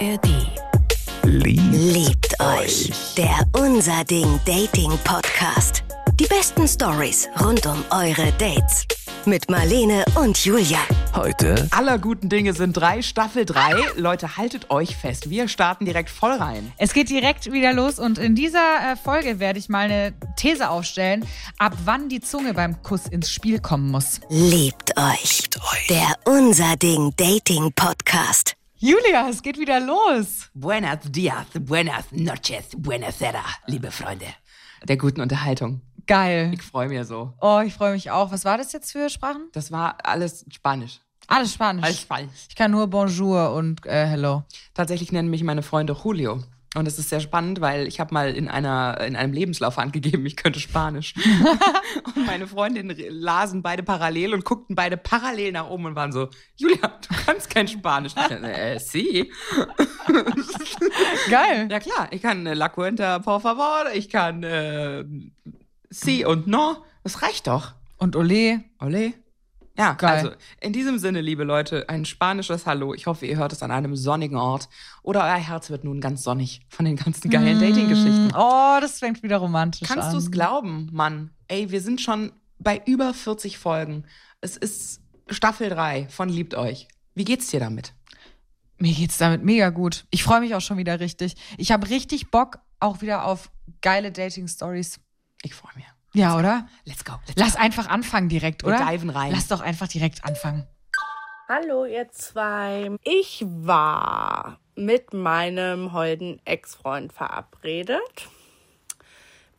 ARD. Liebt, Liebt euch. Der Unser Ding Dating Podcast. Die besten Stories rund um eure Dates. Mit Marlene und Julia. heute aller guten Dinge sind drei, Staffel 3. Leute, haltet euch fest. Wir starten direkt voll rein. Es geht direkt wieder los und in dieser äh, Folge werde ich mal eine These aufstellen, ab wann die Zunge beim Kuss ins Spiel kommen muss. Liebt euch. Der Unser Ding Dating Podcast. Julia, es geht wieder los. Buenos dias, buenas noches, buenasera, liebe Freunde. Der guten Unterhaltung. Geil. Ich freue mich so. Oh, ich freue mich auch. Was war das jetzt für Sprachen? Das war alles Spanisch. Alles Spanisch. Alles Spanisch. Ich kann nur Bonjour und äh, Hello. Tatsächlich nennen mich meine Freunde Julio. Und es ist sehr spannend, weil ich habe mal in, einer, in einem Lebenslauf angegeben, ich könnte Spanisch. und meine Freundinnen lasen beide parallel und guckten beide parallel nach oben und waren so, Julia, du kannst kein Spanisch. Äh, sie? Geil. Ja klar, ich kann äh, La Cuenta, por favor, ich kann äh, si und no. Das reicht doch. Und Ole. Ole? Ja, Geil. also in diesem Sinne, liebe Leute, ein spanisches Hallo. Ich hoffe, ihr hört es an einem sonnigen Ort. Oder euer Herz wird nun ganz sonnig von den ganzen geilen Dating-Geschichten. Oh, das fängt wieder romantisch Kannst an. du es glauben, Mann? Ey, wir sind schon bei über 40 Folgen. Es ist Staffel 3 von Liebt euch. Wie geht's dir damit? Mir geht's damit mega gut. Ich freue mich auch schon wieder richtig. Ich habe richtig Bock auch wieder auf geile Dating-Stories. Ich freue mich. Ja, oder? Let's go. Let's Lass einfach anfangen direkt, Wir oder? diven rein. Lass doch einfach direkt anfangen. Hallo ihr zwei. Ich war mit meinem holden Ex-Freund verabredet.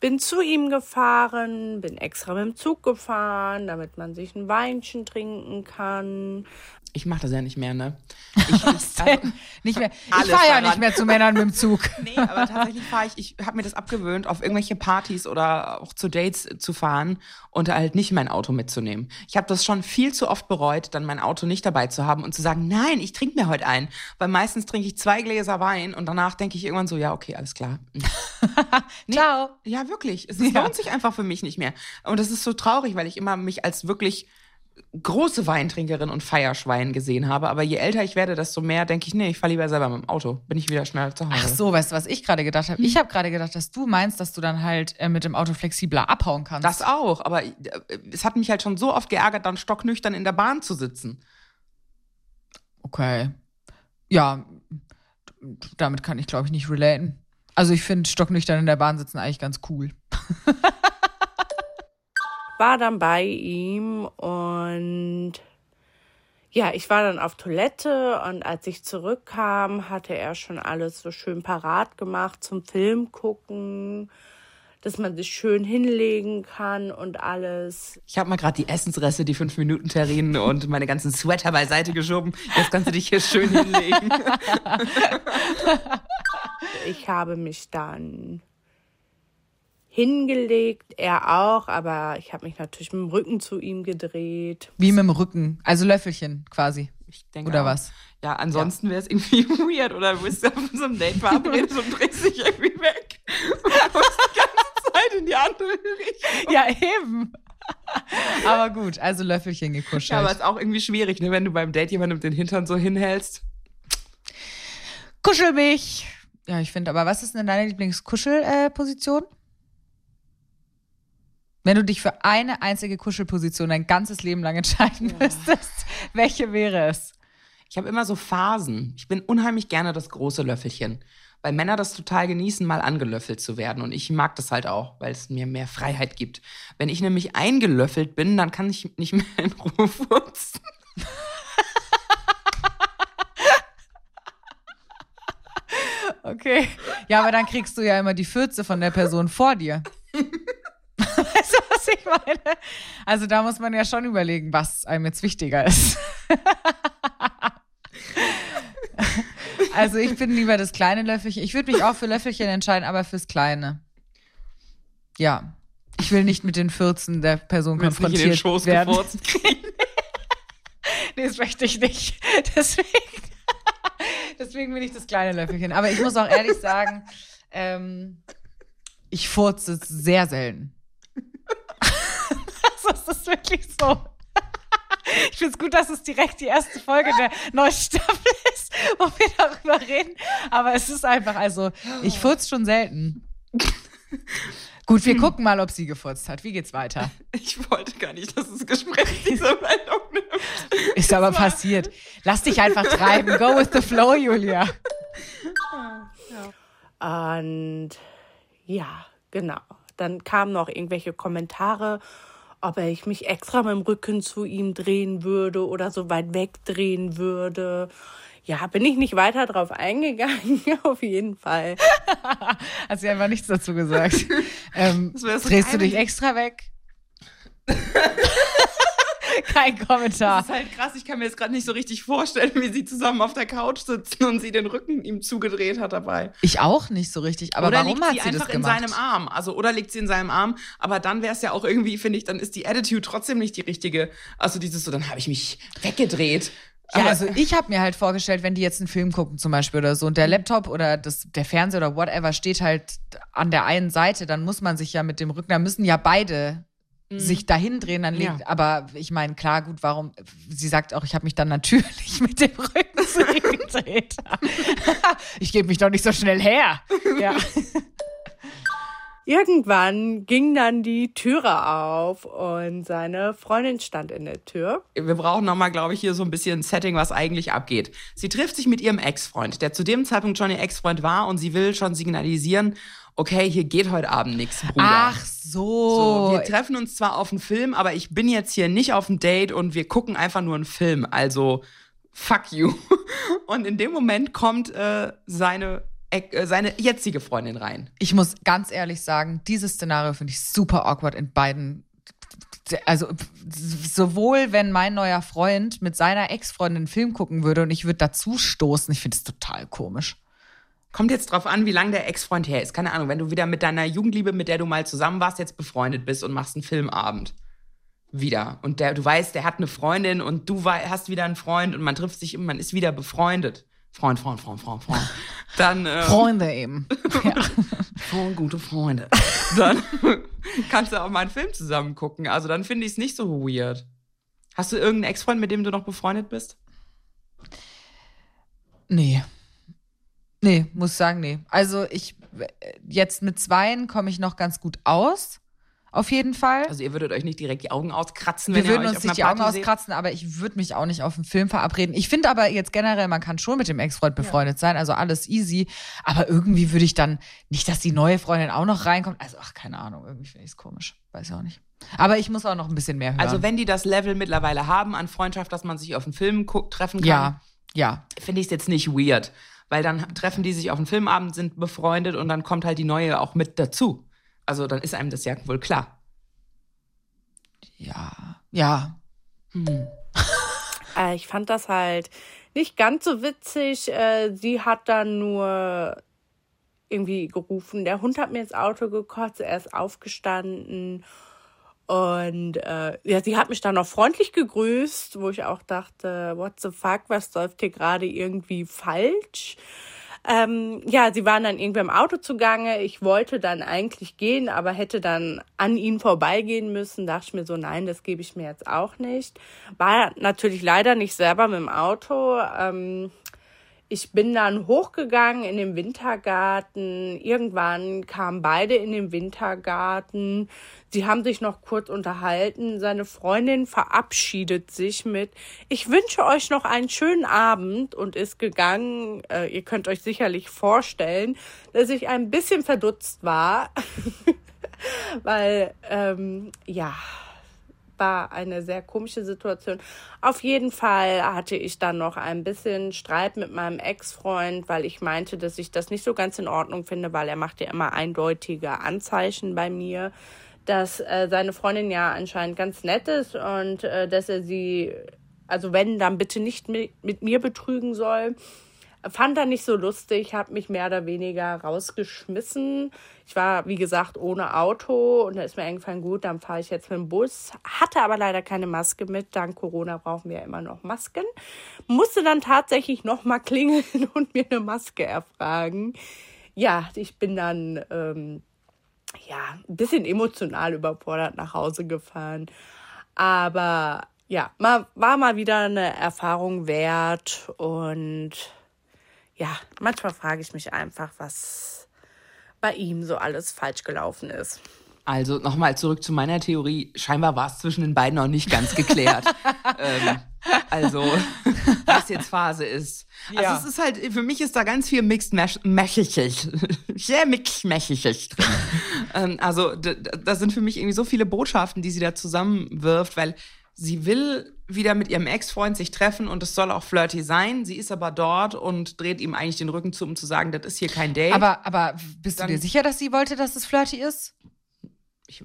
Bin zu ihm gefahren, bin extra mit dem Zug gefahren, damit man sich ein Weinchen trinken kann. Ich mache das ja nicht mehr, ne? Ich, Was denn? nicht mehr. Ich fahre ja nicht mehr zu Männern mit dem Zug. Nee, aber tatsächlich fahre ich, ich habe mir das abgewöhnt, auf irgendwelche Partys oder auch zu Dates zu fahren und halt nicht mein Auto mitzunehmen. Ich habe das schon viel zu oft bereut, dann mein Auto nicht dabei zu haben und zu sagen, nein, ich trinke mir heute ein. Weil meistens trinke ich zwei Gläser Wein und danach denke ich irgendwann so, ja, okay, alles klar. Nee, Ciao. Ja, wirklich. Es, Ja. lohnt sich einfach für mich nicht mehr. Und das ist so traurig, weil ich immer mich als wirklich große Weintrinkerin und Feierschwein gesehen habe. Aber je älter ich werde, desto mehr denke ich, nee, ich fahre lieber selber mit dem Auto. Bin ich wieder schneller zu Hause. Ach so, weißt du, was ich gerade gedacht habe? Ich habe gerade gedacht, dass du meinst, dass du dann halt äh, mit dem Auto flexibler abhauen kannst. Das auch, aber äh, es hat mich halt schon so oft geärgert, dann stocknüchtern in der Bahn zu sitzen. Okay. Ja, damit kann ich, glaube ich, nicht relaten. Also ich finde stocknüchtern in der Bahn sitzen eigentlich ganz cool. War dann bei ihm und ja, ich war dann auf Toilette und als ich zurückkam, hatte er schon alles so schön parat gemacht zum Film gucken, dass man sich schön hinlegen kann und alles. Ich habe mal gerade die Essensreste, die 5-Minuten-Terrinen und meine ganzen Sweater beiseite geschoben. Jetzt kannst du dich hier schön hinlegen. Ich habe mich dann hingelegt, er auch, aber ich habe mich natürlich mit dem Rücken zu ihm gedreht. Wie mit dem Rücken. Also Löffelchen quasi. Ich denke Oder auch. was? Ja, ansonsten wäre es irgendwie weird. Oder du bist auf so einem Date verabredet und drehst dich irgendwie weg. Und die ganze Zeit in die andere Richtung. Ja, eben. aber gut, also Löffelchen gekuschelt. Ja, aber ist auch irgendwie schwierig, ne, wenn du beim Date jemandem den Hintern so hinhältst. Kuschel mich. Ja, ich finde, aber was ist denn deine Lieblingskuschelposition? Wenn du dich für eine einzige Kuschelposition dein ganzes Leben lang entscheiden müsstest, welche wäre es? Ich habe immer so Phasen. Ich bin unheimlich gerne das große Löffelchen. Weil Männer das total genießen, mal angelöffelt zu werden. Und ich mag das halt auch, weil es mir mehr Freiheit gibt. Wenn ich nämlich eingelöffelt bin, dann kann ich nicht mehr in Ruhe furzen. Okay. Ja, aber dann kriegst du ja immer die Fürze von der Person vor dir. Weißt du, was ich meine? Also da muss man ja schon überlegen, was einem jetzt wichtiger ist. Also ich bin lieber das kleine Löffelchen. Ich würde mich auch für Löffelchen entscheiden, aber fürs kleine. Ja. Ich will nicht mit den Fürzen der Person Willst nicht in den konfrontiert Schoß werden. Nee, das möchte ich nicht. Deswegen, deswegen bin ich das kleine Löffelchen. Aber ich muss auch ehrlich sagen, ähm, ich furze sehr selten. das ist wirklich so. Ich finde es gut, dass es direkt die erste Folge der neuen Staffel ist, wo wir darüber reden. Aber es ist einfach, also, ich furz schon selten. Gut, wir gucken mal, ob sie gefurzt hat. Wie geht's weiter? Ich wollte gar nicht, dass das Gespräch diese Wendung nimmt. Ist aber passiert. Lass dich einfach treiben. Go with the flow, Julia. Und ja, genau. Dann kamen noch irgendwelche Kommentare, ob ich mich extra mit dem Rücken zu ihm drehen würde oder so weit wegdrehen würde. Ja, bin ich nicht weiter drauf eingegangen, auf jeden Fall. Hat sie einfach nichts dazu gesagt. Ähm, drehst du dich extra weg? Kein Kommentar. Das ist halt krass, ich kann mir jetzt gerade nicht so richtig vorstellen, wie sie zusammen auf der Couch sitzen und sie den Rücken ihm zugedreht hat dabei. Ich auch nicht so richtig. Aber oder warum liegt hat sie sie einfach das in gemacht? seinem Arm? Also, oder liegt sie in seinem Arm? Aber dann wäre es ja auch irgendwie, finde ich, dann ist die Attitude trotzdem nicht die richtige. Also dieses so, dann habe ich mich weggedreht. Ja, Aber- also ich habe mir halt vorgestellt, wenn die jetzt einen Film gucken zum Beispiel oder so und der Laptop oder das, der Fernseher oder whatever steht halt an der einen Seite, dann muss man sich ja mit dem Rücken, da müssen ja beide sich dahin drehen, dann liegt, Ja. aber ich meine, klar, gut, warum, sie sagt auch, ich habe mich dann natürlich mit dem Rücken gedreht. ich gebe mich doch nicht so schnell her. Ja. Irgendwann ging dann die Türe auf und seine Freundin stand in der Tür. wir brauchen nochmal, glaube ich, hier so ein bisschen Setting, was eigentlich abgeht. Sie trifft sich mit ihrem Ex-Freund, der zu dem Zeitpunkt schon ihr Ex-Freund war und sie will schon signalisieren, okay, hier geht heute Abend nichts, Bruder. Ach So, so. wir treffen uns zwar auf einen Film, aber ich bin jetzt hier nicht auf ein Date und wir gucken einfach nur einen Film. Also, fuck you. Und in dem Moment kommt äh, seine, seine jetzige Freundin rein. ich muss ganz ehrlich sagen, dieses Szenario finde ich super awkward in beiden. Also sowohl wenn mein neuer Freund mit seiner Ex-Freundin einen Film gucken würde und ich würde dazu stoßen, ich finde es total komisch. Kommt jetzt drauf an, wie lange der Ex-Freund her ist. Keine Ahnung, wenn du wieder mit deiner Jugendliebe, mit der du mal zusammen warst, jetzt befreundet bist und machst einen Filmabend. Wieder. Und der, du weißt, der hat eine Freundin und du hast wieder einen Freund und man trifft sich und man ist wieder befreundet. Freund, Freund, Freund, Freund, Freund. Dann, ähm, Freunde eben. Ja. Freund, gute Freunde. Dann kannst du auch mal einen Film zusammen gucken. Also dann finde ich es nicht so weird. Hast du irgendeinen Ex-Freund, mit dem du noch befreundet bist? Nee. Nee, muss sagen, nee. Also ich jetzt mit zweien komme ich noch ganz gut aus. Auf jeden Fall. Also ihr würdet euch nicht direkt die Augen auskratzen, Wir wenn ihr würden euch uns nicht die Augen Party seht? auskratzen, aber ich würde mich auch nicht auf einen Film verabreden. Ich finde aber jetzt generell, man kann schon mit dem Ex-Freund befreundet sein, also alles easy. Aber irgendwie würde ich dann nicht, dass die neue Freundin auch noch reinkommt. Also, ach, keine Ahnung, irgendwie finde ich es komisch. Weiß ich auch nicht. Aber ich muss auch noch ein bisschen mehr hören. Also wenn die das Level mittlerweile haben an Freundschaft, dass man sich auf einen Film treffen kann, ja, ja. finde ich es jetzt nicht weird. Weil dann treffen die sich auf einen Filmabend, sind befreundet und dann kommt halt die neue auch mit dazu. Also dann ist einem das ja wohl klar. Ja, ja. Äh, ich fand das halt nicht ganz so witzig. Äh, sie hat dann nur irgendwie gerufen, der Hund hat mir ins Auto gekotzt, er ist aufgestanden. Und äh, ja, sie hat mich dann noch freundlich gegrüßt, wo ich auch dachte, what the fuck, was läuft hier gerade irgendwie falsch? Ähm, ja, sie waren dann irgendwie im Auto zugange. Ich wollte dann eigentlich gehen, aber hätte dann an ihnen vorbeigehen müssen. Dachte ich mir so, nein, das gebe ich mir jetzt auch nicht. War natürlich leider nicht selber mit dem Auto. Ähm, ich bin dann hochgegangen in den Wintergarten. Irgendwann kamen beide in den Wintergarten. Sie haben sich noch kurz unterhalten. Seine Freundin verabschiedet sich mit, ich wünsche euch noch einen schönen Abend und ist gegangen. Äh, ihr könnt euch sicherlich vorstellen, dass ich ein bisschen verdutzt war, weil, ähm, ja, war eine sehr komische Situation. Auf jeden Fall hatte ich dann noch ein bisschen Streit mit meinem Ex-Freund, weil ich meinte, dass ich das nicht so ganz in Ordnung finde, weil er macht ja immer eindeutige Anzeichen bei mir, dass äh, seine Freundin ja anscheinend ganz nett ist und äh, dass er sie, also wenn, dann bitte nicht mit, mit mir betrügen soll. Fand er nicht so lustig, habe mich mehr oder weniger rausgeschmissen. Ich war, wie gesagt, ohne Auto und da ist mir eingefallen, gut, dann fahre ich jetzt mit dem Bus. Hatte aber leider keine Maske mit. Dank Corona brauchen wir ja immer noch Masken. Musste dann tatsächlich nochmal klingeln und mir eine Maske erfragen. Ja, ich bin dann ähm, ja ein bisschen emotional überfordert nach Hause gefahren. Aber ja, war mal wieder eine Erfahrung wert und ja, manchmal frage ich mich einfach, was bei ihm so alles falsch gelaufen ist. Also nochmal zurück zu meiner Theorie. Scheinbar war es zwischen den beiden noch nicht ganz geklärt. ähm, also, was jetzt Phase ist. Also Ja. es ist halt, für mich ist da ganz viel Mixed Messages. Sehr Mixed Messages drin. ähm, also, d- d- da sind für mich irgendwie so viele Botschaften, die sie da zusammenwirft, weil sie will wieder mit ihrem Ex-Freund sich treffen und es soll auch flirty sein. Sie ist aber dort und dreht ihm eigentlich den Rücken zu, um zu sagen, das ist hier kein Date. Aber, aber bist du Dann- dir sicher, dass sie wollte, dass es flirty ist? ich,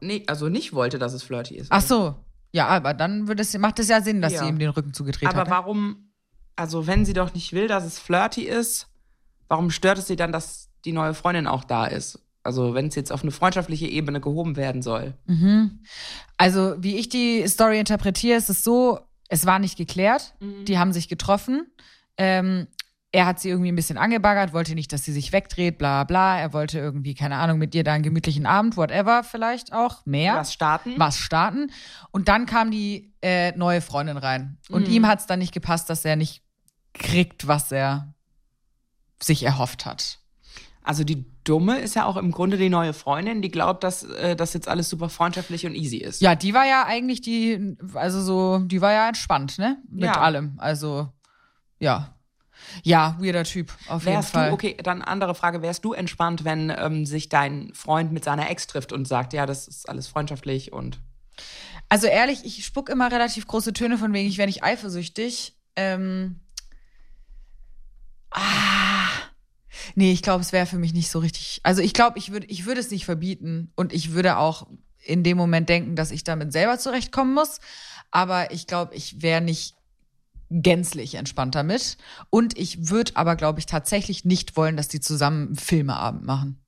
nee, also nicht wollte, dass es flirty ist. Ach so. Ja, aber dann würde es, macht es ja Sinn, dass Ja. sie ihm den Rücken zugedreht Aber hat. ne? warum, also wenn sie doch nicht will, dass es flirty ist, warum stört es sie dann, dass die neue Freundin auch da ist? Also wenn es jetzt auf eine freundschaftliche Ebene gehoben werden soll. Mhm. Also, wie ich die Story interpretiere, ist es so, es war nicht geklärt. Die haben sich getroffen. Ähm, er hat sie irgendwie ein bisschen angebaggert, wollte nicht, dass sie sich wegdreht, bla bla. Er wollte irgendwie, keine Ahnung, mit ihr da einen gemütlichen Abend, whatever, vielleicht auch mehr. Was starten? was starten. Und dann kam die äh, neue Freundin rein. Und Mhm. ihm hat es dann nicht gepasst, dass er nicht kriegt, was er sich erhofft hat. Also die Dumme ist ja auch im Grunde die neue Freundin, die glaubt, dass äh, das jetzt alles super freundschaftlich und easy ist. Ja, die war ja eigentlich die, also so, die war ja entspannt, ne? Mit Ja. allem. Also, ja. Ja, weirder Typ, auf jeden Wärst Fall. du, okay, dann andere Frage, wärst du entspannt, wenn ähm, sich dein Freund mit seiner Ex trifft und sagt, ja, das ist alles freundschaftlich und Also ehrlich, ich spuck immer relativ große Töne von wegen, ich wäre nicht eifersüchtig. Ähm, ah, nee, ich glaube, es wäre für mich nicht so richtig. Also ich glaube, ich würde ich würde es nicht verbieten und ich würde auch in dem Moment denken, dass ich damit selber zurechtkommen muss. Aber ich glaube, ich wäre nicht gänzlich entspannt damit. Und ich würde aber, glaube ich, tatsächlich nicht wollen, dass die zusammen Filmeabend machen.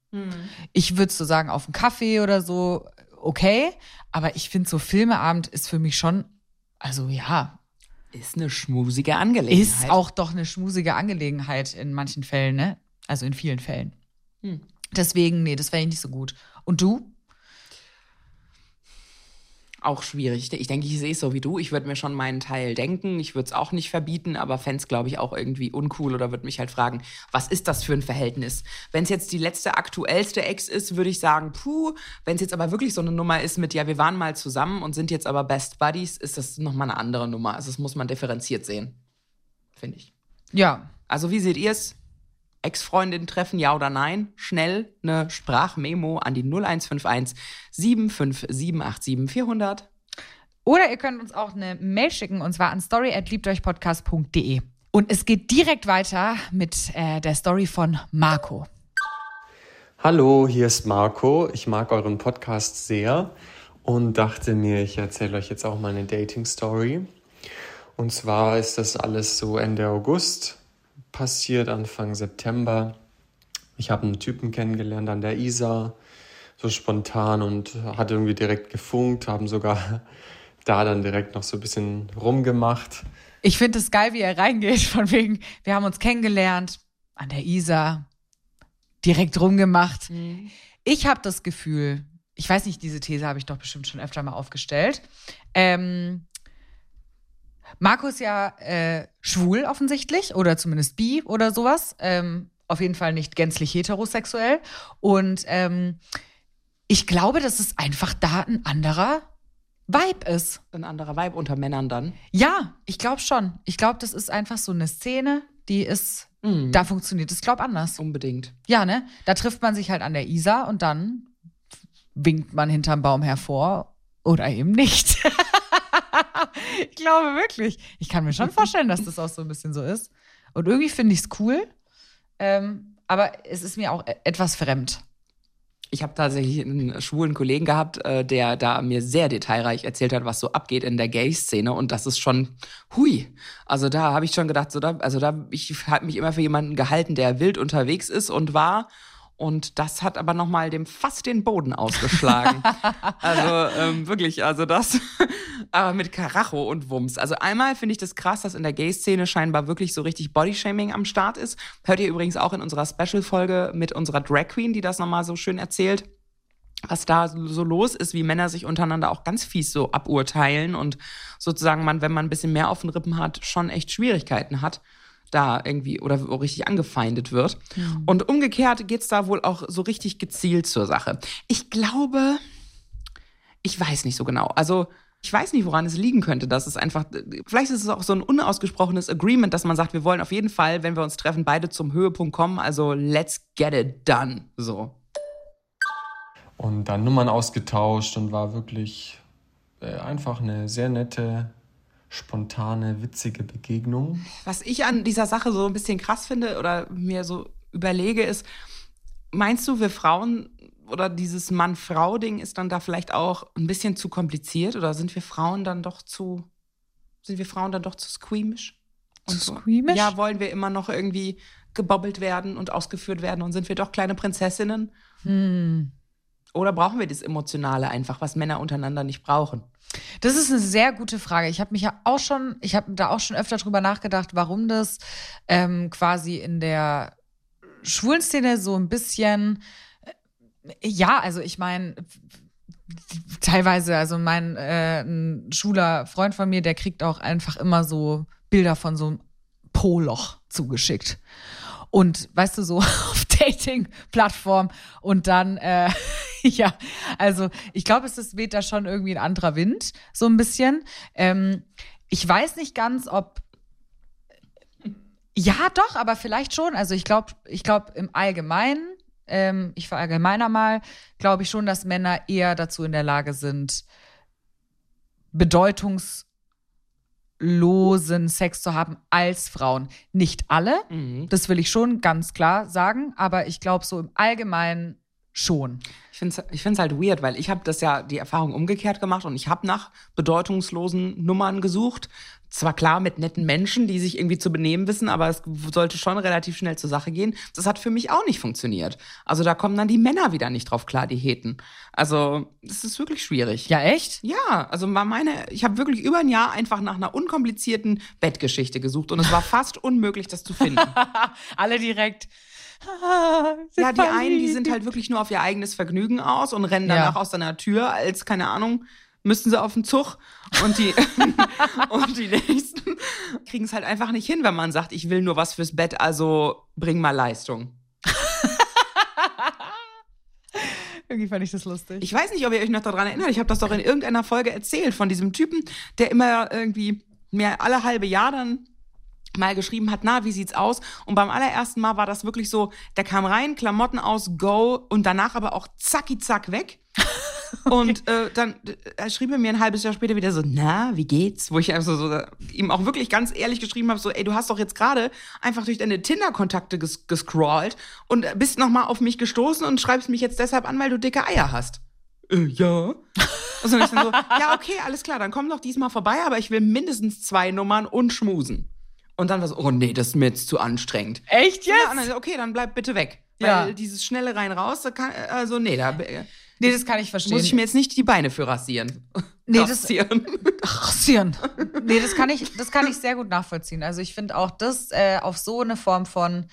Ich würde so sagen, auf einen Kaffee oder so, okay. Aber ich finde, so Filmeabend ist für mich schon, also ja, ist eine schmusige Angelegenheit. ist auch doch eine schmusige Angelegenheit in manchen Fällen, ne? Also in vielen Fällen. Hm. Deswegen, nee, das wäre ich nicht so gut. Und du? auch schwierig. Ich denke, ich sehe es so wie du. Ich würde mir schon meinen Teil denken. Ich würde es auch nicht verbieten, aber fände es, glaube ich, auch irgendwie uncool oder würde mich halt fragen, was ist das für ein Verhältnis? Wenn es jetzt die letzte aktuellste Ex ist, würde ich sagen, puh. Wenn es jetzt aber wirklich so eine Nummer ist mit, ja, wir waren mal zusammen und sind jetzt aber Best Buddies, ist das nochmal eine andere Nummer. Also das muss man differenziert sehen, finde ich. Ja. Also wie seht ihr es? Ex-Freundin treffen, ja oder nein? Schnell eine Sprachmemo an die 0151 75787 400. Oder ihr könnt uns auch eine Mail schicken und zwar an story@liebteuchpodcast.de. Und es geht direkt weiter mit äh, der Story von Marco. Hallo, hier ist Marco. Ich mag euren Podcast sehr und dachte mir, ich erzähle euch jetzt auch mal eine Dating-Story. Und zwar ist das alles so Ende August passiert, Anfang September. Ich habe einen Typen kennengelernt an der Isar, so spontan und hat irgendwie direkt gefunkt, haben sogar da dann direkt noch so ein bisschen rumgemacht. Ich finde es geil, wie er reingeht, von wegen, wir haben uns kennengelernt an der Isar, direkt rumgemacht. Ich habe das Gefühl, ich weiß nicht, diese These habe ich doch bestimmt schon öfter mal aufgestellt. Ähm, Marco ist ja äh, schwul offensichtlich oder zumindest bi oder sowas. Ähm, auf jeden Fall nicht gänzlich heterosexuell. Und ähm, ich glaube, dass es einfach da ein anderer Vibe ist. Ein anderer Vibe unter Männern dann. Ja, ich glaube schon. Ich glaube, das ist einfach so eine Szene, die ist, Mhm. da funktioniert es, glaub anders. Unbedingt. Ja, ne? Da trifft man sich halt an der Isar und dann winkt man hinterm Baum hervor oder eben nicht. ich glaube wirklich. Ich kann mir schon vorstellen, dass das auch so ein bisschen so ist. Und irgendwie finde ich es cool. Ähm, aber es ist mir auch e- etwas fremd. Ich habe tatsächlich einen schwulen Kollegen gehabt, äh, der da mir sehr detailreich erzählt hat, was so abgeht in der Gay-Szene. Und das ist schon hui. Also da habe ich schon gedacht, so da, also da, ich habe mich immer für jemanden gehalten, der wild unterwegs ist und war. Und das hat aber nochmal dem fast den Boden ausgeschlagen. also ähm, wirklich, also das, aber mit Karacho und Wumms. Also einmal finde ich das krass, dass in der Gay-Szene scheinbar wirklich so richtig Bodyshaming am Start ist. Hört ihr übrigens auch in unserer Special-Folge mit unserer Drag Queen, die das nochmal so schön erzählt. was da so los ist, wie Männer sich untereinander auch ganz fies so aburteilen und sozusagen man, wenn man ein bisschen mehr auf den Rippen hat, schon echt Schwierigkeiten hat da irgendwie oder richtig angefeindet wird. Mhm. Und umgekehrt geht's da wohl auch so richtig gezielt zur Sache. Ich glaube, ich weiß nicht so genau. Also ich weiß nicht, woran es liegen könnte. Dass es einfach, vielleicht ist es auch so ein unausgesprochenes Agreement, dass man sagt, wir wollen auf jeden Fall, wenn wir uns treffen, beide zum Höhepunkt kommen. Also let's get it done. So. Und dann Nummern ausgetauscht und war wirklich äh, einfach eine sehr nette, spontane, witzige Begegnung. Was ich an dieser Sache so ein bisschen krass finde oder mir so überlege, ist, meinst du, wir Frauen oder dieses Mann-Frau-Ding ist dann da vielleicht auch ein bisschen zu kompliziert oder sind wir Frauen dann doch zu, sind wir Frauen dann doch zu squeamish? Und zu squeamish? Ja, wollen wir immer noch irgendwie gebobbelt werden und ausgeführt werden und sind wir doch kleine Prinzessinnen? Hm. Oder brauchen wir das Emotionale einfach, was Männer untereinander nicht brauchen? Das ist eine sehr gute Frage. Ich habe mich ja auch schon, ich habe da auch schon öfter drüber nachgedacht, warum das ähm, quasi in der schwulen Szene so ein bisschen, äh, ja, also ich meine, teilweise, also mein äh, ein schwuler Freund von mir, der kriegt auch einfach immer so Bilder von so einem Poloch zugeschickt. Und weißt du, so auf Dating-Plattform und dann, äh, ja, also ich glaube, es ist, weht da schon irgendwie ein anderer Wind, so ein bisschen. Ähm, ich weiß nicht ganz, ob. Ja, doch, aber vielleicht schon. Also ich glaube, ich glaube im Allgemeinen, ähm, ich verallgemeiner mal, glaube ich schon, dass Männer eher dazu in der Lage sind, bedeutungs losen Sex zu haben als Frauen. Nicht alle, mhm. das will ich schon ganz klar sagen, aber ich glaube so im Allgemeinen schon. Ich finde es ich find's halt weird, weil ich habe das ja die Erfahrung umgekehrt gemacht und ich habe nach bedeutungslosen Nummern gesucht. Zwar klar mit netten Menschen, die sich irgendwie zu benehmen wissen, aber es sollte schon relativ schnell zur Sache gehen. Das hat für mich auch nicht funktioniert. Also da kommen dann die Männer wieder nicht drauf klar, die Heten. Also das ist wirklich schwierig. Ja, echt? Ja, also war meine, ich habe wirklich über ein Jahr einfach nach einer unkomplizierten Bettgeschichte gesucht und es war fast unmöglich, das zu finden. Alle direkt ja, die einen, die sind halt wirklich nur auf ihr eigenes Vergnügen aus und rennen danach ja. aus deiner Tür, als, keine Ahnung, müssten sie auf den Zug. Und die, und die nächsten kriegen es halt einfach nicht hin, wenn man sagt, ich will nur was fürs Bett, also bring mal Leistung. Irgendwie fand ich das lustig. Ich weiß nicht, ob ihr euch noch daran erinnert. Ich habe das doch in irgendeiner Folge erzählt von diesem Typen, der immer irgendwie mehr alle halbe Jahr dann mal geschrieben hat, na, wie sieht's aus? Und beim allerersten Mal war das wirklich so, der kam rein, Klamotten aus, go und danach aber auch zacki zack weg. okay. Und äh, dann äh, schrieb er mir ein halbes Jahr später wieder so, na, wie geht's? Wo ich also so, ihm auch wirklich ganz ehrlich geschrieben habe, so, ey, du hast doch jetzt gerade einfach durch deine Tinder-Kontakte ges gescrollt und bist nochmal auf mich gestoßen und schreibst mich jetzt deshalb an, weil du dicke Eier hast. Äh, ja. Und dann ich dann so, ja, okay, alles klar, dann komm doch diesmal vorbei, aber ich will mindestens zwei Nummern und schmusen. Und dann war so, oh nee, das ist mir jetzt zu anstrengend. Echt jetzt? Ja, dann, okay, dann bleib bitte weg. Weil ja. dieses schnelle rein raus, da kann, also nee, da. Nee, das kann ich verstehen. Muss ich mir jetzt nicht die Beine für rasieren. Nee, rasieren. Das, rasieren. Nee, das kann ich, das kann ich sehr gut nachvollziehen. Also ich finde auch das äh, auf so eine Form von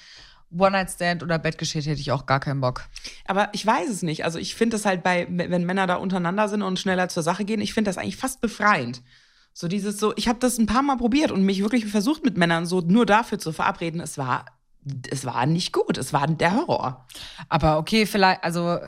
One-Night-Stand oder Bettgeschichte hätte ich auch gar keinen Bock. Aber ich weiß es nicht. Also ich finde das halt bei, wenn Männer da untereinander sind und schneller zur Sache gehen, ich finde das eigentlich fast befreiend. So dieses so, ich habe das ein paar Mal probiert und mich wirklich versucht mit Männern so nur dafür zu verabreden. Es war, es war nicht gut. Es war der Horror. Aber okay, vielleicht, also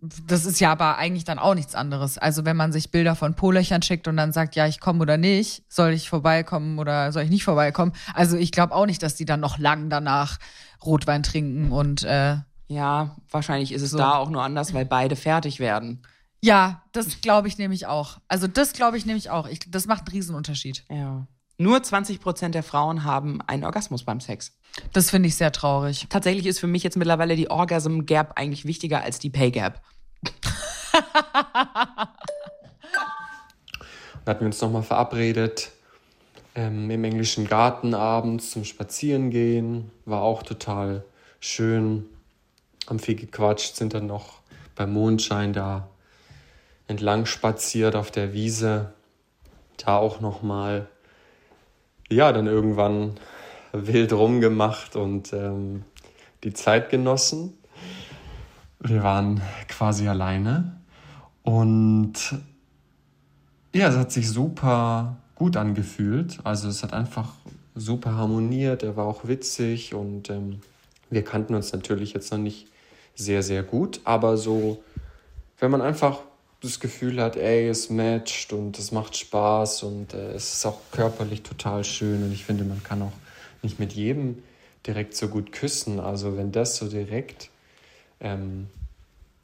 das ist ja aber eigentlich dann auch nichts anderes. Also wenn man sich Bilder von Polöchern schickt und dann sagt, ja, ich komme oder nicht, soll ich vorbeikommen oder soll ich nicht vorbeikommen? Also ich glaube auch nicht, dass die dann noch lang danach Rotwein trinken und äh, ja, wahrscheinlich ist es so. da auch nur anders, weil beide fertig werden. Ja, das glaube ich nämlich auch. Also das glaube ich nämlich auch. Ich, das macht einen Riesenunterschied. Ja. Nur 20 Prozent der Frauen haben einen Orgasmus beim Sex. Das finde ich sehr traurig. Tatsächlich ist für mich jetzt mittlerweile die Orgasm Gap eigentlich wichtiger als die Pay Gap. Dann hatten wir uns nochmal verabredet ähm, im englischen Garten abends zum Spazierengehen. War auch total schön. Haben viel gequatscht, sind dann noch beim Mondschein da entlang spaziert auf der Wiese, da auch nochmal, ja, dann irgendwann wild rumgemacht und ähm, die Zeit genossen. wir waren quasi alleine und ja, es hat sich super gut angefühlt. Also es hat einfach super harmoniert, er war auch witzig und ähm, wir kannten uns natürlich jetzt noch nicht sehr, sehr gut, aber so, wenn man einfach das Gefühl hat, ey, es matcht und es macht Spaß und äh, es ist auch körperlich total schön und ich finde, man kann auch nicht mit jedem direkt so gut küssen. Also wenn das so direkt ähm,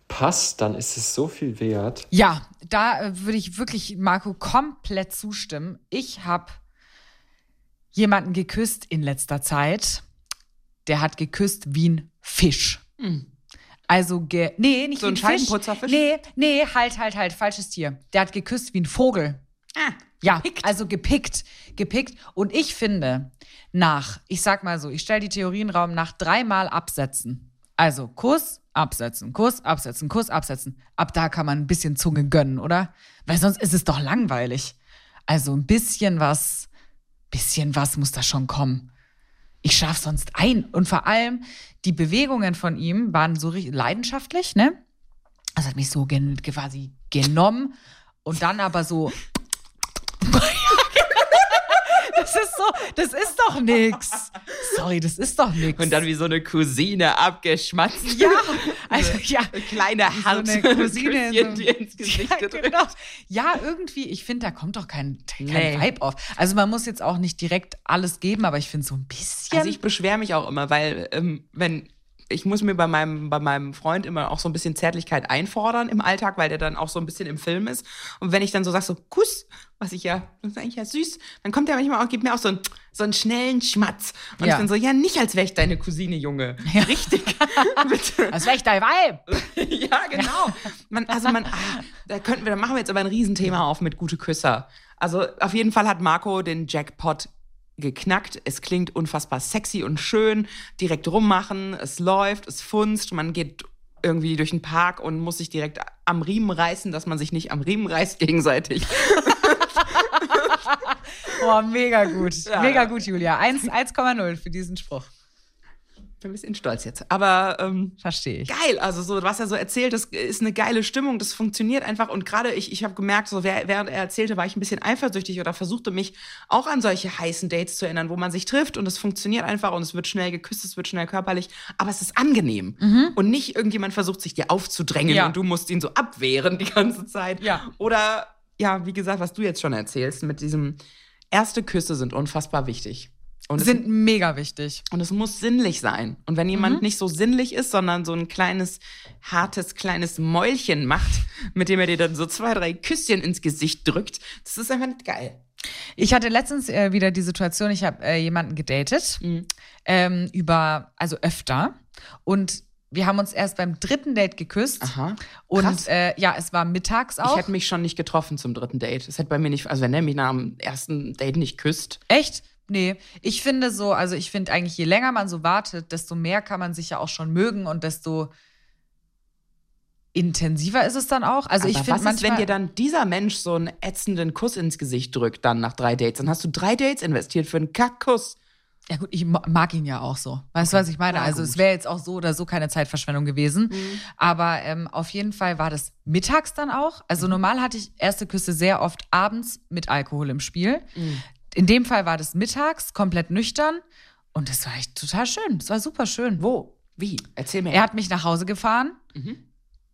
passt, dann ist es so viel wert. Ja, da äh, würde ich wirklich Marco komplett zustimmen. Ich habe jemanden geküsst in letzter Zeit, der hat geküsst wie ein Fisch. Also, ge nee, nicht So ein ein Fisch. Scheibenputzerfisch? Nee, nee, halt, halt, halt, falsches Tier. Der hat geküsst wie ein Vogel. Ah, Ja, also gepickt, gepickt. Und ich finde, nach, ich sag mal so, ich stelle die Theorie in den Raum, nach dreimal absetzen. Also Kuss, absetzen, Kuss, absetzen, Kuss, absetzen. Ab da kann man ein bisschen Zunge gönnen, oder? Weil sonst ist es doch langweilig. Also ein bisschen was, bisschen was muss da schon kommen. Ich schlaf sonst ein. Und vor allem, die Bewegungen von ihm waren so leidenschaftlich, ne? Also hat mich so gen quasi genommen und dann aber so. das ist so, das ist doch nix. Sorry, das ist doch nix. Und dann wie so eine Cousine abgeschmatzt. ja, also ja. Kleine So harte eine Cousine in so- ins Gesicht ja, genau. ja, irgendwie, ich finde, da kommt doch kein, kein Nee. Vibe auf. Also man muss jetzt auch nicht direkt alles geben, aber ich finde so ein bisschen. Also ich beschwere mich auch immer, weil ähm, wenn ich muss mir bei meinem, bei meinem Freund immer auch so ein bisschen Zärtlichkeit einfordern im Alltag, weil der dann auch so ein bisschen im Film ist. Und wenn ich dann so sage, so Kuss, was ich ja, das ist eigentlich ja süß, dann kommt er manchmal auch, gibt mir auch so einen, so einen schnellen Schmatz. Und Ja. ich bin so, ja, nicht als wäre ich deine Cousine, Junge. Richtig. Bitte. das wäre echt dein Vibe. ja, genau. Man, also man, ah, da könnten wir, da machen wir jetzt aber ein Riesenthema auf mit gute Küsser. Also auf jeden Fall hat Marco den Jackpot geknackt. Es klingt unfassbar sexy und schön. Direkt rummachen, es läuft, es funzt, man geht irgendwie durch den Park und muss sich direkt am Riemen reißen, dass man sich nicht am Riemen reißt gegenseitig. Boah, mega gut. Ja, mega gut, Julia. 1 1,0 für diesen Spruch. Bin ein bisschen stolz jetzt. Aber ähm, Verstehe ich. geil. Also so, was er so erzählt, das ist eine geile Stimmung, das funktioniert einfach. Und gerade ich, ich habe gemerkt, so während er erzählte, war ich ein bisschen eifersüchtig oder versuchte mich auch an solche heißen Dates zu erinnern, wo man sich trifft und es funktioniert einfach und es wird schnell geküsst, es wird schnell körperlich, aber es ist angenehm. Und nicht irgendjemand versucht, sich dir aufzudrängen Ja. und du musst ihn so abwehren die ganze Zeit. Ja. Oder ja, wie gesagt, was du jetzt schon erzählst, mit diesem erste Küsse sind unfassbar wichtig. Und es Sind mega wichtig. und es muss sinnlich sein. Und wenn jemand Mhm. nicht so sinnlich ist, sondern so ein kleines, hartes, kleines Mäulchen macht, mit dem er dir dann so zwei, drei Küsschen ins Gesicht drückt, das ist einfach nicht geil. Ich hatte letztens äh, wieder die Situation, ich habe äh, jemanden gedatet, Mhm. ähm, über, also öfter. Und wir haben uns erst beim dritten Date geküsst. Aha. Und äh, ja, es war mittags auch. Ich hätte mich schon nicht getroffen zum dritten Date. Das hätte bei mir nicht, also wenn er mich nach dem ersten Date nicht küsst. Echt? Nee, ich finde so, also ich finde eigentlich, je länger man so wartet, desto mehr kann man sich ja auch schon mögen und desto intensiver ist es dann auch. Also ich Aber finde was ist, manchmal, wenn dir dann dieser Mensch so einen ätzenden Kuss ins Gesicht drückt, dann nach drei Dates? Dann hast du drei Dates investiert für einen Kackkuss. ja gut, ich ma- mag ihn ja auch so. Weißt du, was ich meine? Ja, also gut. es wäre jetzt auch so oder so keine Zeitverschwendung gewesen. Aber ähm, auf jeden Fall war das mittags dann auch. Also normal hatte ich erste Küsse sehr oft abends mit Alkohol im Spiel. In dem Fall war das mittags, komplett nüchtern. Und das war echt total schön. Es war super schön. Wo? Wie? Erzähl mir. Er hat mich nach Hause gefahren.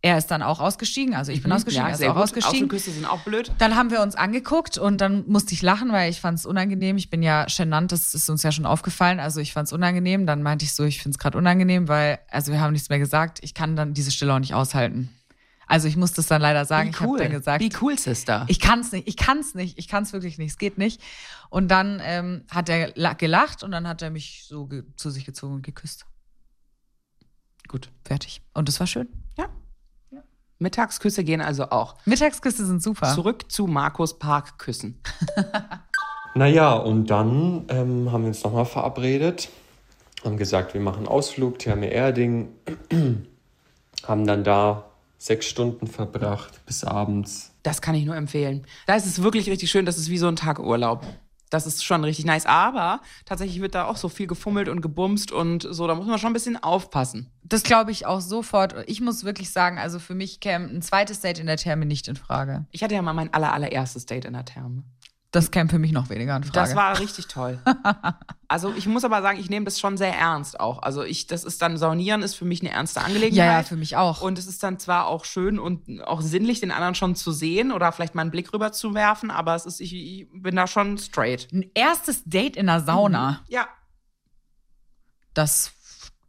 Er ist dann auch ausgestiegen. Also ich bin ausgestiegen, er ist auch ausgestiegen. Außenküsse sind auch blöd. Dann haben wir uns angeguckt und dann musste ich lachen, weil ich fand es unangenehm. Ich bin ja genannt, das ist uns ja schon aufgefallen. Also ich fand es unangenehm. Dann meinte ich so, ich finde es gerade unangenehm, weil, also wir haben nichts mehr gesagt. Ich kann dann diese Stille auch nicht aushalten. Also ich muss das dann leider sagen. Ich habe dann gesagt, Wie cool, Sister. ich kann es nicht, ich kann es nicht, ich kann es wirklich nicht, es geht nicht. Und dann ähm, hat er la- gelacht und dann hat er mich so zu sich gezogen und geküsst. Gut. Fertig. Und das war schön. Ja. Mittagsküsse gehen also auch. Mittagsküsse sind super. Zurück zu Markus Park küssen. Naja, und dann ähm, haben wir uns nochmal verabredet, haben gesagt, wir machen Ausflug, Therme Erding, haben dann da sechs Stunden verbracht bis abends. Das kann ich nur empfehlen. Da ist es wirklich richtig schön. Das ist wie so ein Tag Urlaub. Das ist schon richtig nice. Aber tatsächlich wird da auch so viel gefummelt und gebumst und so. Da muss man schon ein bisschen aufpassen. Das glaube ich auch sofort. Ich muss wirklich sagen, also für mich käme ein zweites Date in der Therme nicht in Frage. Ich hatte ja mal mein aller, allererstes Date in der Therme. Das käme für mich noch weniger in Frage. Das war richtig toll. Also ich muss aber sagen, ich nehme das schon sehr ernst auch. Also ich, das ist dann Saunieren ist für mich eine ernste Angelegenheit. ja, ja, für mich auch. Und es ist dann zwar auch schön und auch sinnlich, den anderen schon zu sehen oder vielleicht mal einen Blick rüber zu werfen, aber es ist, ich, ich bin da schon straight. ein erstes Date in der Sauna, Ja, das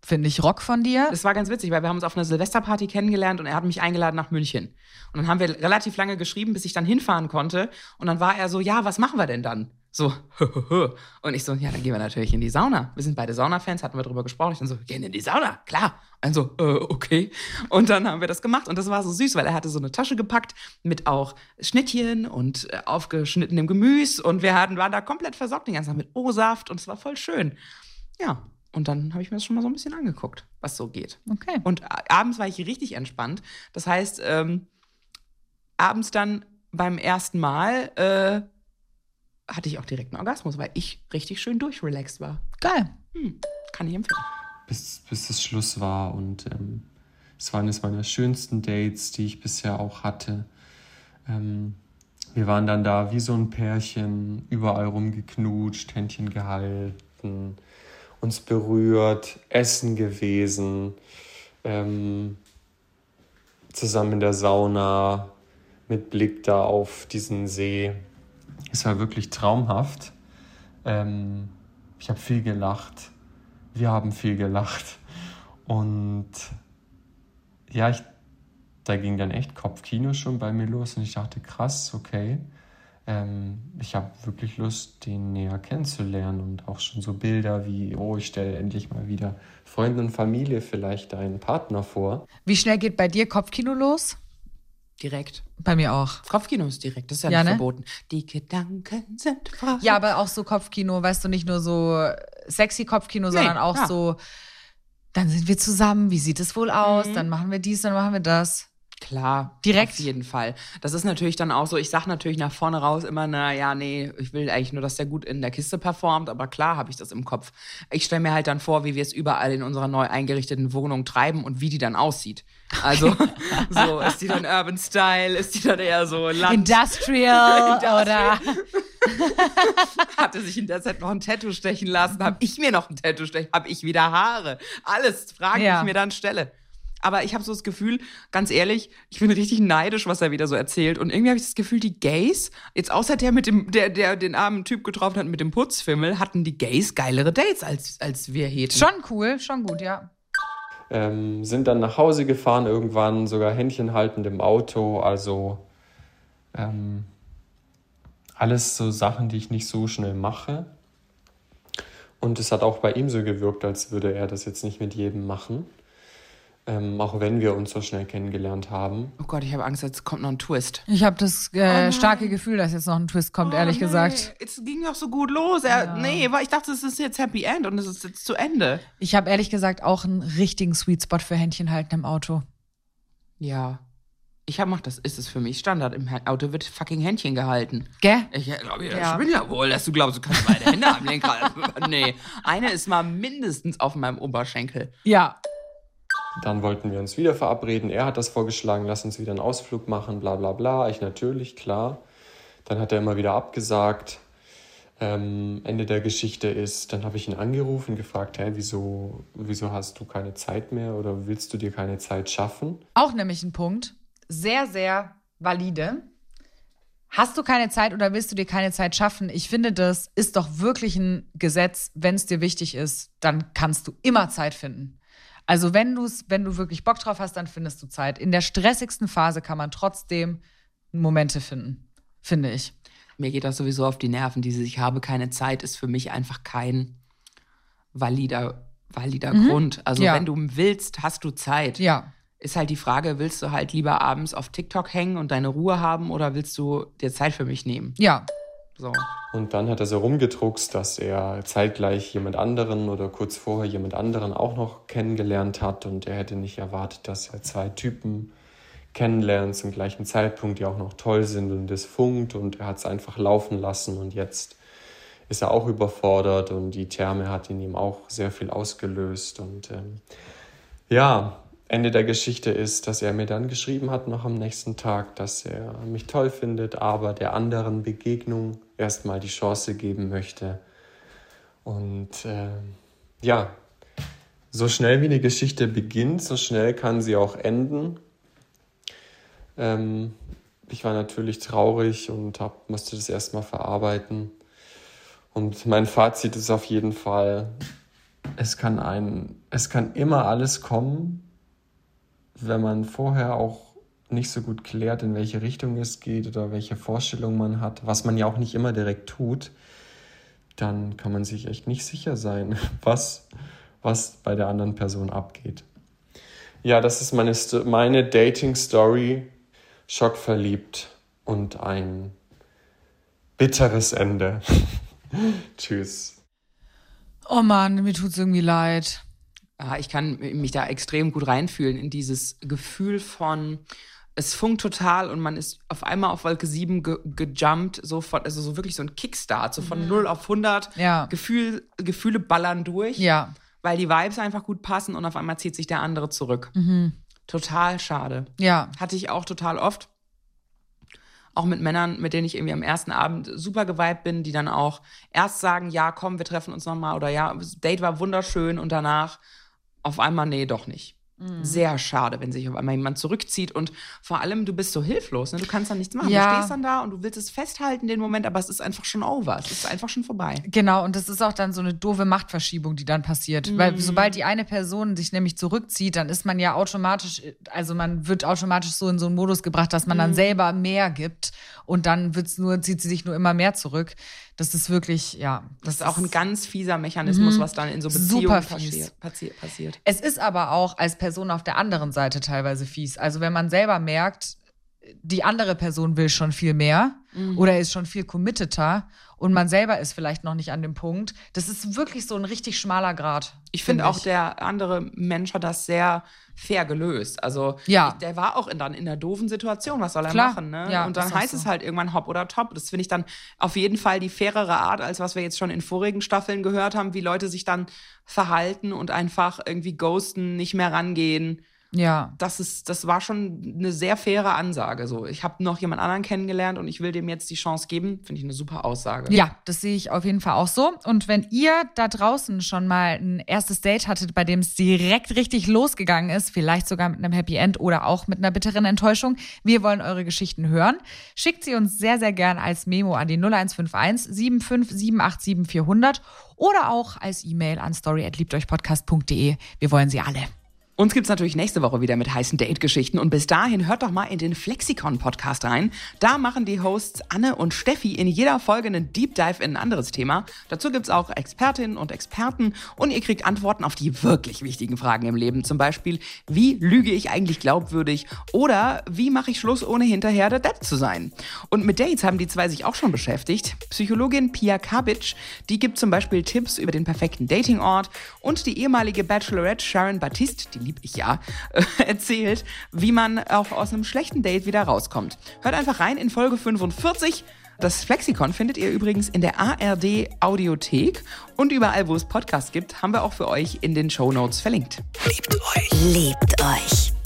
finde ich Rock von dir. das war ganz witzig, weil wir haben uns auf einer Silvesterparty kennengelernt und er hat mich eingeladen nach München. Und dann haben wir relativ lange geschrieben, bis ich dann hinfahren konnte. Und dann war er so, ja, was machen wir denn dann? So, und ich so, ja, dann gehen wir natürlich in die Sauna. Wir sind beide Sauna-Fans, hatten wir drüber gesprochen. Ich dann so, gehen in die Sauna, klar. Also, äh, okay. Und dann haben wir das gemacht und das war so süß, weil er hatte so eine Tasche gepackt mit auch Schnittchen und äh, aufgeschnittenem Gemüse und wir hatten, waren da komplett versorgt den ganzen Tag mit O-Saft und es war voll schön. Ja, und dann habe ich mir das schon mal so ein bisschen angeguckt, was so geht. Okay. Und abends war ich richtig entspannt. Das heißt, ähm, abends dann beim ersten Mal äh, hatte ich auch direkt einen Orgasmus, weil ich richtig schön durchrelaxed war. Geil. Kann ich empfehlen. bis, bis es Schluss war. Und ähm, es war eines meiner schönsten Dates, die ich bisher auch hatte. Ähm, wir waren dann da wie so ein Pärchen, überall rumgeknutscht, Händchen gehalten, uns berührt, essen gewesen, ähm, zusammen in der Sauna mit Blick da auf diesen See. Es war wirklich traumhaft. Ähm, ich habe viel gelacht. Wir haben viel gelacht. Und ja, ich, da ging dann echt Kopfkino schon bei mir los und ich dachte, krass, okay. Ähm, ich habe wirklich Lust, den näher kennenzulernen und auch schon so Bilder wie, oh, ich stelle endlich mal wieder Freunde und Familie vielleicht einen Partner vor. Wie schnell geht bei dir Kopfkino los? Direkt. Bei mir auch. Kopfkino ist direkt, das ist ja, Ja, nicht ne? verboten. Die Gedanken sind frei. Ja, aber auch so Kopfkino, weißt du, nicht nur so sexy Kopfkino, sondern auch ja. so, dann sind wir zusammen, wie sieht es wohl aus? Mhm. Dann machen wir dies, dann machen wir das. Klar, Direkt. Auf jeden Fall. Das ist natürlich dann auch so, ich sag natürlich nach vorne raus immer, na ja, nee, ich will eigentlich nur, dass der gut in der Kiste performt, aber klar habe ich das im Kopf. Ich stelle mir halt dann vor, wie wir es überall in unserer neu eingerichteten Wohnung treiben und wie die dann aussieht. Also, so, ist die dann Urban Style, ist die dann eher so Land, Industrial, oder hatte sich in der Zeit noch ein Tattoo stechen lassen, habe ich mir noch ein Tattoo stechen, habe ich wieder Haare. Alles Fragen, Ja. die ich mir dann stelle. Aber ich habe so das Gefühl, ganz ehrlich, ich bin richtig neidisch, was er wieder so erzählt. Und irgendwie habe ich das Gefühl, die Gays, jetzt außer der mit dem, der, der den armen Typ getroffen hat mit dem Putzfimmel, hatten die Gays geilere Dates als, als wir Heten. schon cool, schon gut, ja. Ähm, sind dann nach Hause gefahren, irgendwann sogar Händchen haltend im Auto. Also ähm, alles so Sachen, die ich nicht so schnell mache. Und es hat auch bei ihm so gewirkt, als würde er das jetzt nicht mit jedem machen. Ähm, auch wenn wir uns so schnell kennengelernt haben. Oh Gott, ich habe Angst, jetzt kommt noch ein Twist. Ich habe das äh, starke Gefühl, dass jetzt noch ein Twist kommt, ehrlich Oh, nee, gesagt. Es ging doch so gut los. Er, Nee, weil ich dachte, es ist jetzt Happy End und es ist jetzt zu Ende. Ich habe ehrlich gesagt auch einen richtigen Sweet Spot für Händchen halten im Auto. Ja. Ich hab macht das, ist es für mich Standard. Im Auto wird fucking Händchen gehalten. Gell? Ich glaube, ja, Ja. ich bin ja wohl, dass du glaubst, du kannst beide Hände am Lenkrad. nee, eine ist mal mindestens auf meinem Oberschenkel. Ja. Dann wollten wir uns wieder verabreden. Er hat das vorgeschlagen, lass uns wieder einen Ausflug machen, bla bla bla. Ich natürlich, klar. Dann hat er immer wieder abgesagt. Ähm, Ende der Geschichte ist, dann habe ich ihn angerufen, gefragt, hey, wieso, wieso hast du keine Zeit mehr oder willst du dir keine Zeit schaffen? Auch nämlich ein Punkt. Sehr, sehr valide. Hast du keine Zeit oder willst du dir keine Zeit schaffen? Ich finde, das ist doch wirklich ein Gesetz. Wenn es dir wichtig ist, dann kannst du immer Zeit finden. Also wenn du es, wenn du wirklich Bock drauf hast, dann findest du Zeit. In der stressigsten Phase kann man trotzdem Momente finden, finde ich. Mir geht das sowieso auf die Nerven. Dieses Ich habe keine Zeit ist für mich einfach kein valider, valider Grund. Also Ja. wenn du willst, hast du Zeit. Ja. Ist halt die Frage, willst du halt lieber abends auf TikTok hängen und deine Ruhe haben oder willst du dir Zeit für mich nehmen? Ja. So. Und dann hat er so rumgedruckst, dass er zeitgleich jemand anderen oder kurz vorher jemand anderen auch noch kennengelernt hat. Und er hätte nicht erwartet, dass er zwei Typen kennenlernt zum gleichen Zeitpunkt, die auch noch toll sind. Und es funkt und er hat es einfach laufen lassen. Und jetzt ist er auch überfordert und die Therme hat in ihm auch sehr viel ausgelöst. Und ähm, Ja, Ende der Geschichte ist, dass er mir dann geschrieben hat, noch am nächsten Tag, dass er mich toll findet, aber der anderen Begegnung erstmal die Chance geben möchte. Und äh, ja, so schnell wie eine Geschichte beginnt, so schnell kann sie auch enden. Ähm, ich war natürlich traurig und hab, musste das erstmal verarbeiten. Und mein Fazit ist auf jeden Fall, es kann ein, es kann immer alles kommen, wenn man vorher auch nicht so gut klärt, in welche Richtung es geht oder welche Vorstellung man hat, was man ja auch nicht immer direkt tut, dann kann man sich echt nicht sicher sein, was, was bei der anderen Person abgeht. Ja, das ist meine, meine Dating-Story. Schockverliebt und ein bitteres Ende. Tschüss. Oh Mann, mir tut's irgendwie leid. Ja, ich kann mich da extrem gut reinfühlen in dieses Gefühl von, es funkt total und man ist auf einmal auf Wolke 7 ge gejumpt, sofort, also so wirklich so ein Kickstart, so von mhm. 0 auf 100. Ja. Gefühl, Gefühle ballern durch. Ja. Weil die Vibes einfach gut passen und auf einmal zieht sich der andere zurück. Mhm. Total schade. Ja. Hatte ich auch total oft. Auch mit Männern, mit denen ich irgendwie am ersten Abend super geweibt bin, die dann auch erst sagen, ja, komm, wir treffen uns nochmal oder ja, das Date war wunderschön und danach auf einmal, nee, doch nicht. Mhm. Sehr schade, wenn sich auf einmal jemand zurückzieht und vor allem, du bist so hilflos, ne? du kannst dann nichts machen. Ja. Du stehst dann da und du willst es festhalten, den Moment, aber es ist einfach schon over, es ist einfach schon vorbei. Genau, und das ist auch dann so eine doofe Machtverschiebung, die dann passiert. Mhm. Weil sobald die eine Person sich nämlich zurückzieht, dann ist man ja automatisch, also man wird automatisch so in so einen Modus gebracht, dass man mhm. dann selber mehr gibt und dann wird's nur, zieht sie sich nur immer mehr zurück. Das ist wirklich, ja. Das, das ist auch ein ganz fieser Mechanismus, mhm. was dann in so Beziehungen passiert, passiert. Es ist aber auch als Person auf der anderen Seite teilweise fies. Also wenn man selber merkt, die andere Person will schon viel mehr mhm. oder ist schon viel committeter und man selber ist vielleicht noch nicht an dem Punkt. Das ist wirklich so ein richtig schmaler Grad. Ich finde find auch, der andere Mensch hat das sehr fair gelöst. Also ja. der war auch in, dann in einer doofen Situation. Was soll er Klar. machen? Ne? Ja, und dann heißt so. es halt irgendwann hopp oder top. Das finde ich dann auf jeden Fall die fairere Art, als was wir jetzt schon in vorigen Staffeln gehört haben, wie Leute sich dann verhalten und einfach irgendwie ghosten, nicht mehr rangehen. Ja. Das ist, das war schon eine sehr faire Ansage. So, ich habe noch jemand anderen kennengelernt und ich will dem jetzt die Chance geben. Finde ich eine super Aussage. Ja, das sehe ich auf jeden Fall auch so. Und wenn ihr da draußen schon mal ein erstes Date hattet, bei dem es direkt richtig losgegangen ist, vielleicht sogar mit einem Happy End oder auch mit einer bitteren Enttäuschung, wir wollen eure Geschichten hören. Schickt sie uns sehr, sehr gern als Memo an die 0151 75787 400 oder auch als E-Mail an story@liebteuchpodcast.de. Wir wollen sie alle. Uns gibt's natürlich nächste Woche wieder mit heißen Date-Geschichten und bis dahin hört doch mal in den Flexikon-Podcast rein. Da machen die Hosts Anne und Steffi in jeder Folge einen Deep Dive in ein anderes Thema. Dazu gibt's auch Expertinnen und Experten und ihr kriegt Antworten auf die wirklich wichtigen Fragen im Leben. Zum Beispiel, wie lüge ich eigentlich glaubwürdig oder wie mache ich Schluss, ohne hinterher der Dead zu sein? Und mit Dates haben die zwei sich auch schon beschäftigt. Psychologin Pia Kabic, die gibt zum Beispiel Tipps über den perfekten Datingort und die ehemalige Bachelorette Sharon Baptiste, die lieb ja, äh, erzählt, wie man auch aus einem schlechten Date wieder rauskommt. Hört einfach rein in Folge 45. Das Flexikon findet ihr übrigens in der ARD Audiothek und überall, wo es Podcasts gibt, haben wir auch für euch in den Show Notes verlinkt. Liebt euch. Liebt euch.